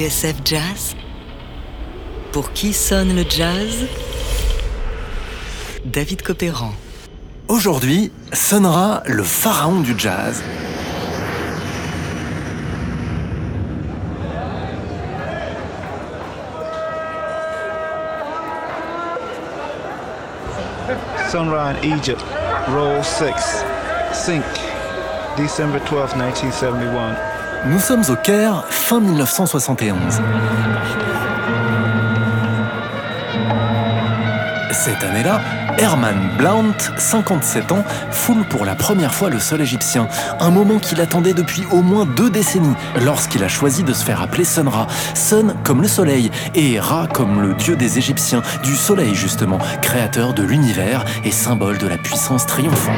TSF Jazz Pour qui sonne le jazz? David Copéran. Aujourd'hui sonnera le pharaon du jazz. Sunrise Egypt, Roll 6, Sync, December 12, 1971. Nous sommes au Caire, fin 1971. Cette année-là, Herman Blount, 57 ans, foule pour la première fois le sol égyptien, un moment qu'il attendait depuis au moins deux décennies, lorsqu'il a choisi de se faire appeler Sun Ra. Sun comme le soleil et Ra comme le dieu des Égyptiens, du soleil justement, créateur de l'univers et symbole de la puissance triomphante.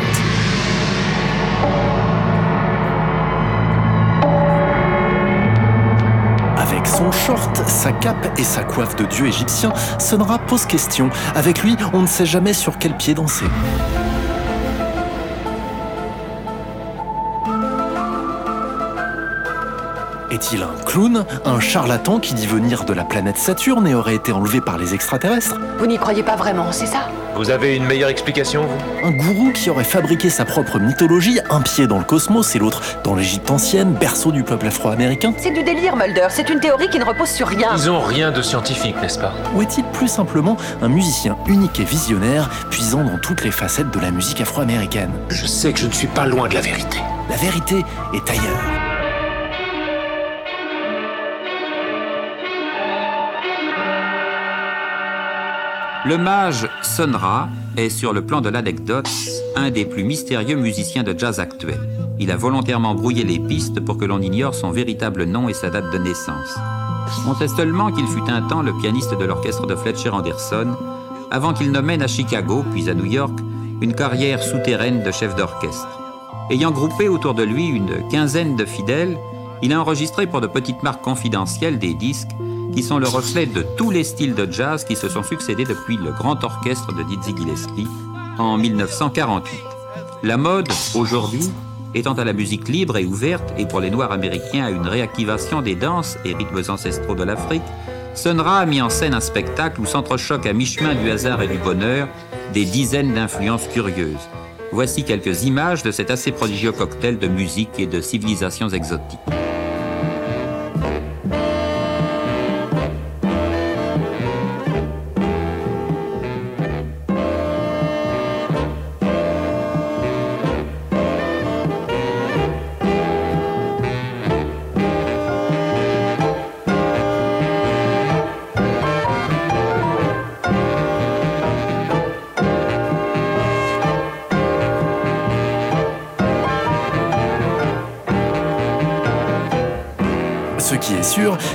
Sa cape et sa coiffe de dieu égyptien, Sonra pose question. Avec lui, on ne sait jamais sur quel pied danser. Est-il un clown, un charlatan qui dit venir de la planète Saturne et aurait été enlevé par les extraterrestres? Vous n'y croyez pas vraiment, c'est ça? Vous avez une meilleure explication, vous? Un gourou qui aurait fabriqué sa propre mythologie, un pied dans le cosmos et l'autre dans l'Égypte ancienne, berceau du peuple afro-américain C'est du délire, Mulder. C'est une théorie qui ne repose sur rien. Ils ont rien de scientifique, n'est-ce pas? Ou est-il plus simplement un musicien unique et visionnaire, puisant dans toutes les facettes de la musique afro-américaine? Je sais que je ne suis pas loin de la vérité. La vérité est ailleurs. Le mage Sonra est, sur le plan de l'anecdote, un des plus mystérieux musiciens de jazz actuels. Il a volontairement brouillé les pistes pour que l'on ignore son véritable nom et sa date de naissance. On sait seulement qu'il fut un temps le pianiste de l'orchestre de Fletcher Anderson, avant qu'il ne mène à Chicago, puis à New York, une carrière souterraine de chef d'orchestre. Ayant groupé autour de lui une quinzaine de fidèles, il a enregistré pour de petites marques confidentielles des disques qui sont le reflet de tous les styles de jazz qui se sont succédés depuis le grand orchestre de Dizzy Gillespie en 1948. La mode, aujourd'hui, étant à la musique libre et ouverte et pour les Noirs américains à une réactivation des danses et rythmes ancestraux de l'Afrique, Sun Ra a mis en scène un spectacle où s'entrechoquent à mi-chemin du hasard et du bonheur des dizaines d'influences curieuses. Voici quelques images de cet assez prodigieux cocktail de musique et de civilisations exotiques.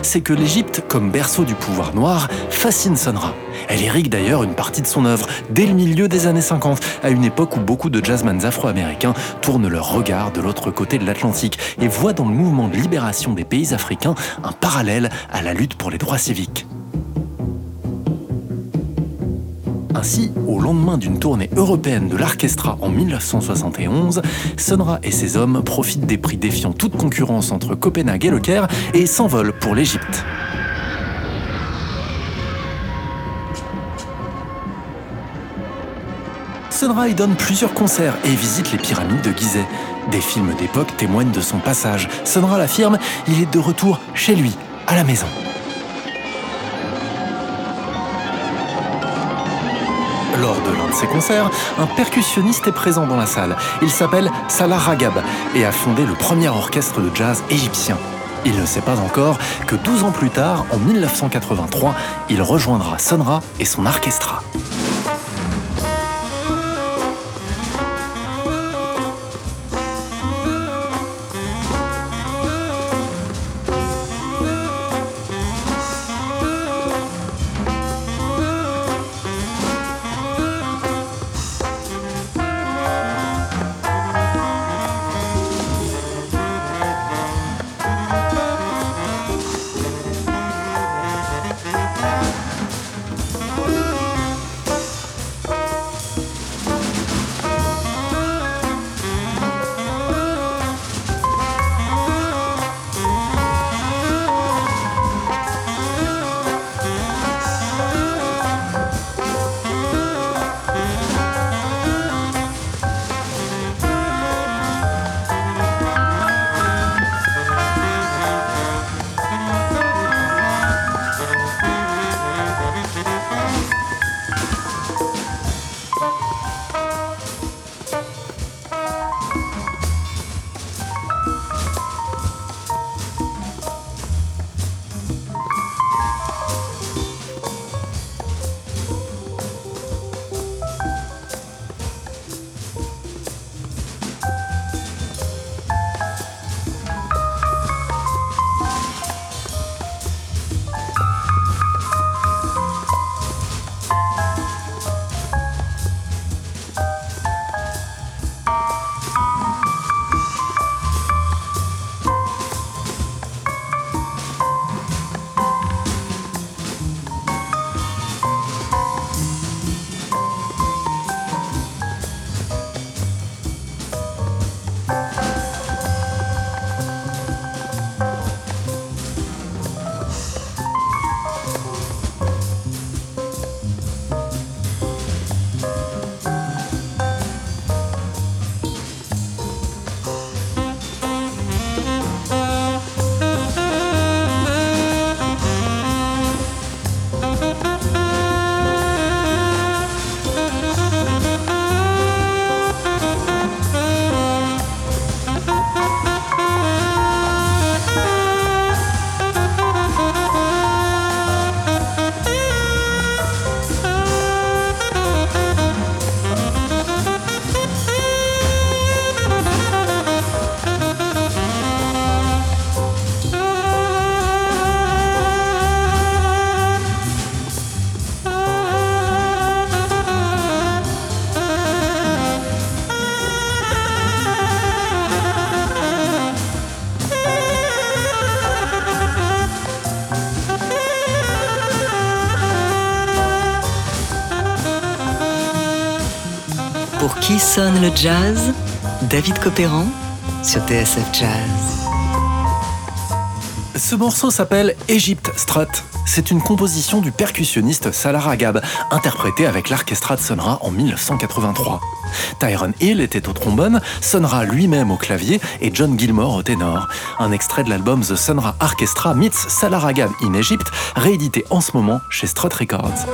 C'est que l'Égypte, comme berceau du pouvoir noir, fascine Sonra. Elle irrigue d'ailleurs une partie de son œuvre dès le milieu des années 50, à une époque où beaucoup de jazzmans afro-américains tournent leur regard de l'autre côté de l'Atlantique et voient dans le mouvement de libération des pays africains un parallèle à la lutte pour les droits civiques. Ainsi, au lendemain d'une tournée européenne de l'orchestra en 1971, Sonra et ses hommes profitent des prix défiant toute concurrence entre Copenhague et Le Caire et s'envolent pour l'Égypte. Sonra y donne plusieurs concerts et visite les pyramides de Gizeh. Des films d'époque témoignent de son passage. Sonra l'affirme, il est de retour chez lui, à la maison. Lors de l'un de ses concerts, un percussionniste est présent dans la salle. Il s'appelle Salah Ragab et a fondé le premier orchestre de jazz égyptien. Il ne sait pas encore que 12 ans plus tard, en 1983, il rejoindra Sonra et son orchestra. Sonne le jazz David Copéran sur TSF Jazz. Ce morceau s'appelle Egypt Strut. C'est une composition du percussionniste Salah Ragab, interprétée avec l'orchestra de Sonra en 1983. Tyrone Hill était au trombone, Sonra lui-même au clavier et John Gilmore au ténor. Un extrait de l'album The Sonra Orchestra meets Salah Ragab in Egypt, réédité en ce moment chez Strut Records.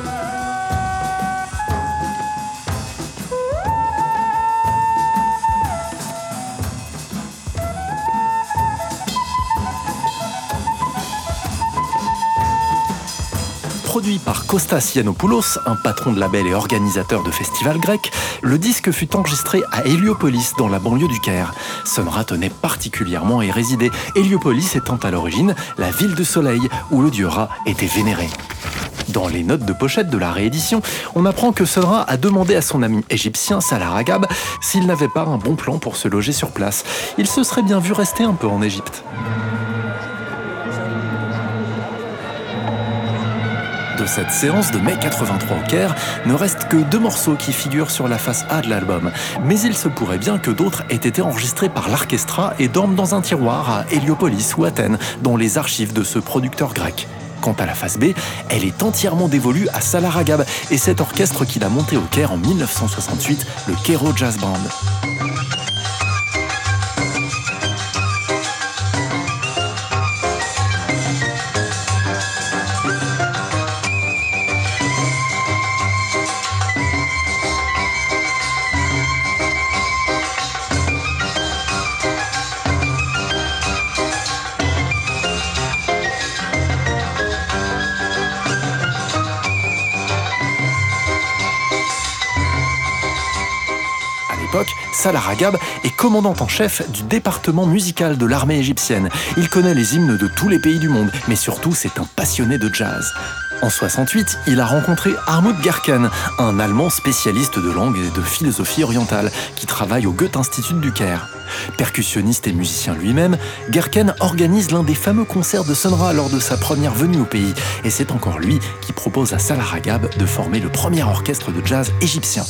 Par Kostas Yiannopoulos, un patron de label et organisateur de festivals grecs, le disque fut enregistré à Héliopolis, dans la banlieue du Caire. Sonra tenait particulièrement à y résider, Héliopolis étant à l'origine la ville de soleil où le dieu Ra était vénéré. Dans les notes de pochette de la réédition, on apprend que Sonra a demandé à son ami égyptien Salah Ragab s'il n'avait pas un bon plan pour se loger sur place. Il se serait bien vu rester un peu en Égypte. Cette séance de mai 83 au Caire, ne reste que deux morceaux qui figurent sur la face A de l'album. Mais il se pourrait bien que d'autres aient été enregistrés par l'orchestra et dorment dans un tiroir à Héliopolis ou Athènes, dans les archives de ce producteur grec. Quant à la face B, elle est entièrement dévolue à Salah Ragab et cet orchestre qu'il a monté au Caire en 1968, le Cairo Jazz Band. Salah Ragab est commandant en chef du département musical de l'armée égyptienne. Il connaît les hymnes de tous les pays du monde, mais surtout c'est un passionné de jazz. En 68, il a rencontré Armut Garken, un Allemand spécialiste de langue et de philosophie orientale, qui travaille au Goethe-Institut du Caire. Percussionniste et musicien lui-même, Gerken organise l'un des fameux concerts de Sonra lors de sa première venue au pays, et c'est encore lui qui propose à Salah Ragab de former le premier orchestre de jazz égyptien.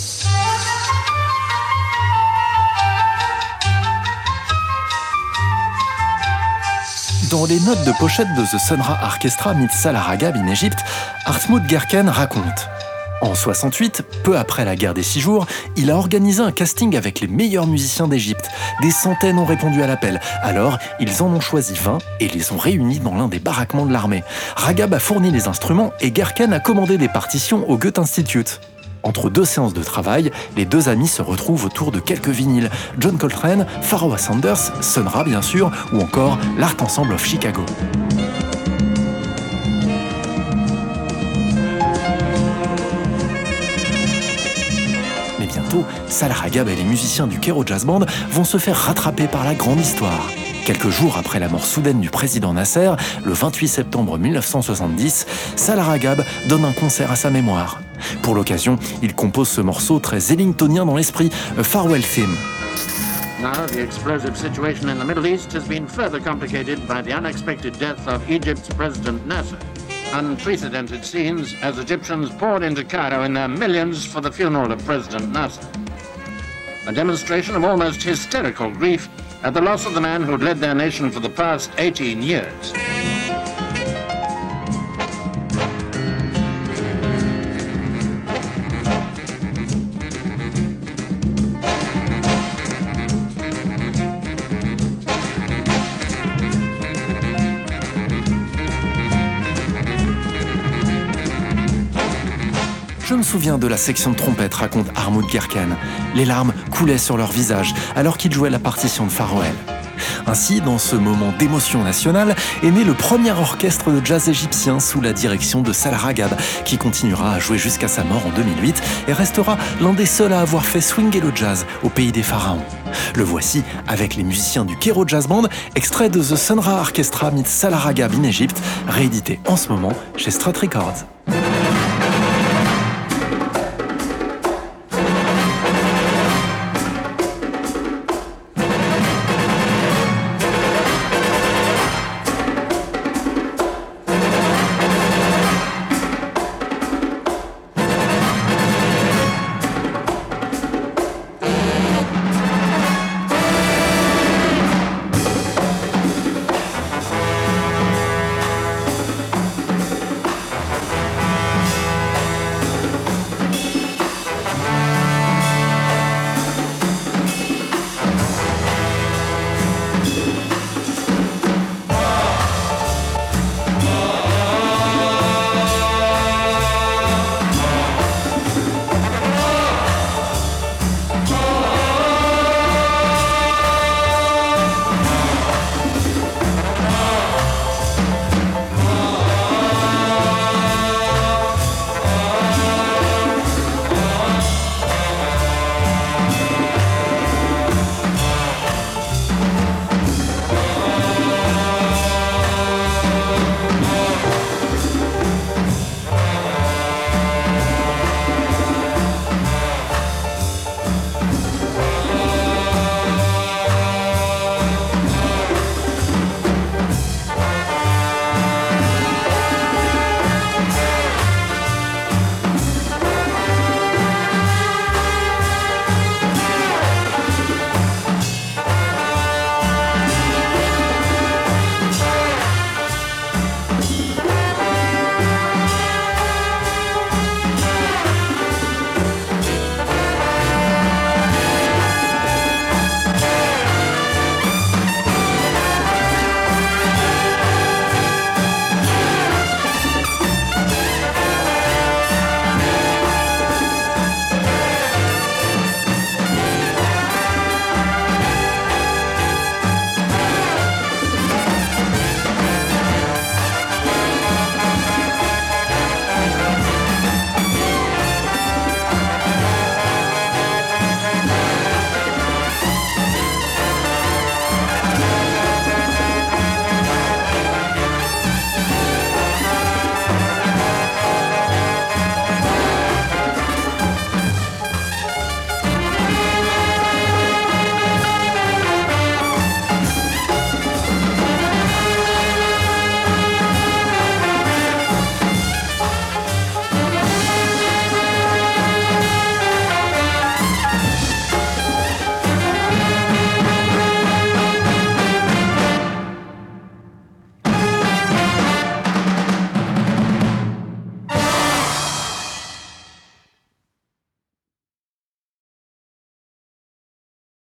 Dans les notes de pochette de The Sonra Orchestra meets Salah Ragab in Egypt, Hartmut Gerken raconte en 68, peu après la guerre des six jours, il a organisé un casting avec les meilleurs musiciens d'Égypte. Des centaines ont répondu à l'appel. Alors, ils en ont choisi 20 et les ont réunis dans l'un des baraquements de l'armée. Ragab a fourni les instruments et Gerken a commandé des partitions au Goethe Institute. Entre deux séances de travail, les deux amis se retrouvent autour de quelques vinyles. John Coltrane, Pharaoh Sanders, Sonra bien sûr, ou encore l'Art Ensemble of Chicago. Mais bientôt, Salah Ragab et les musiciens du Cairo Jazz Band vont se faire rattraper par la grande histoire. Quelques jours après la mort soudaine du président Nasser, le 28 septembre 1970, Salah Ragab donne un concert à sa mémoire. Pour l'occasion, il compose ce morceau très ellingtonien dans l'esprit, Farewell Theme. Now, the explosive situation in the Middle East has been further complicated by the unexpected death of Egypt's President Nasser. Unprecedented scenes as Egyptians poured into Cairo in their millions for the funeral of President Nasser. A demonstration of almost hysterical grief at the loss of the man who'd led their nation for the past 18 years. Souviens de la section de trompette, raconte Armut Gerken. Les larmes coulaient sur leur visage alors qu'ils jouaient la partition de Faroel. Ainsi, dans ce moment d'émotion nationale, est né le premier orchestre de jazz égyptien sous la direction de Salah Ragab, qui continuera à jouer jusqu'à sa mort en 2008 et restera l'un des seuls à avoir fait swinger le jazz au pays des pharaons. Le voici avec les musiciens du Cairo Jazz Band, extrait de The Sonra Orchestra meets Salah Ragab in Egypt, réédité en ce moment chez Strut Records.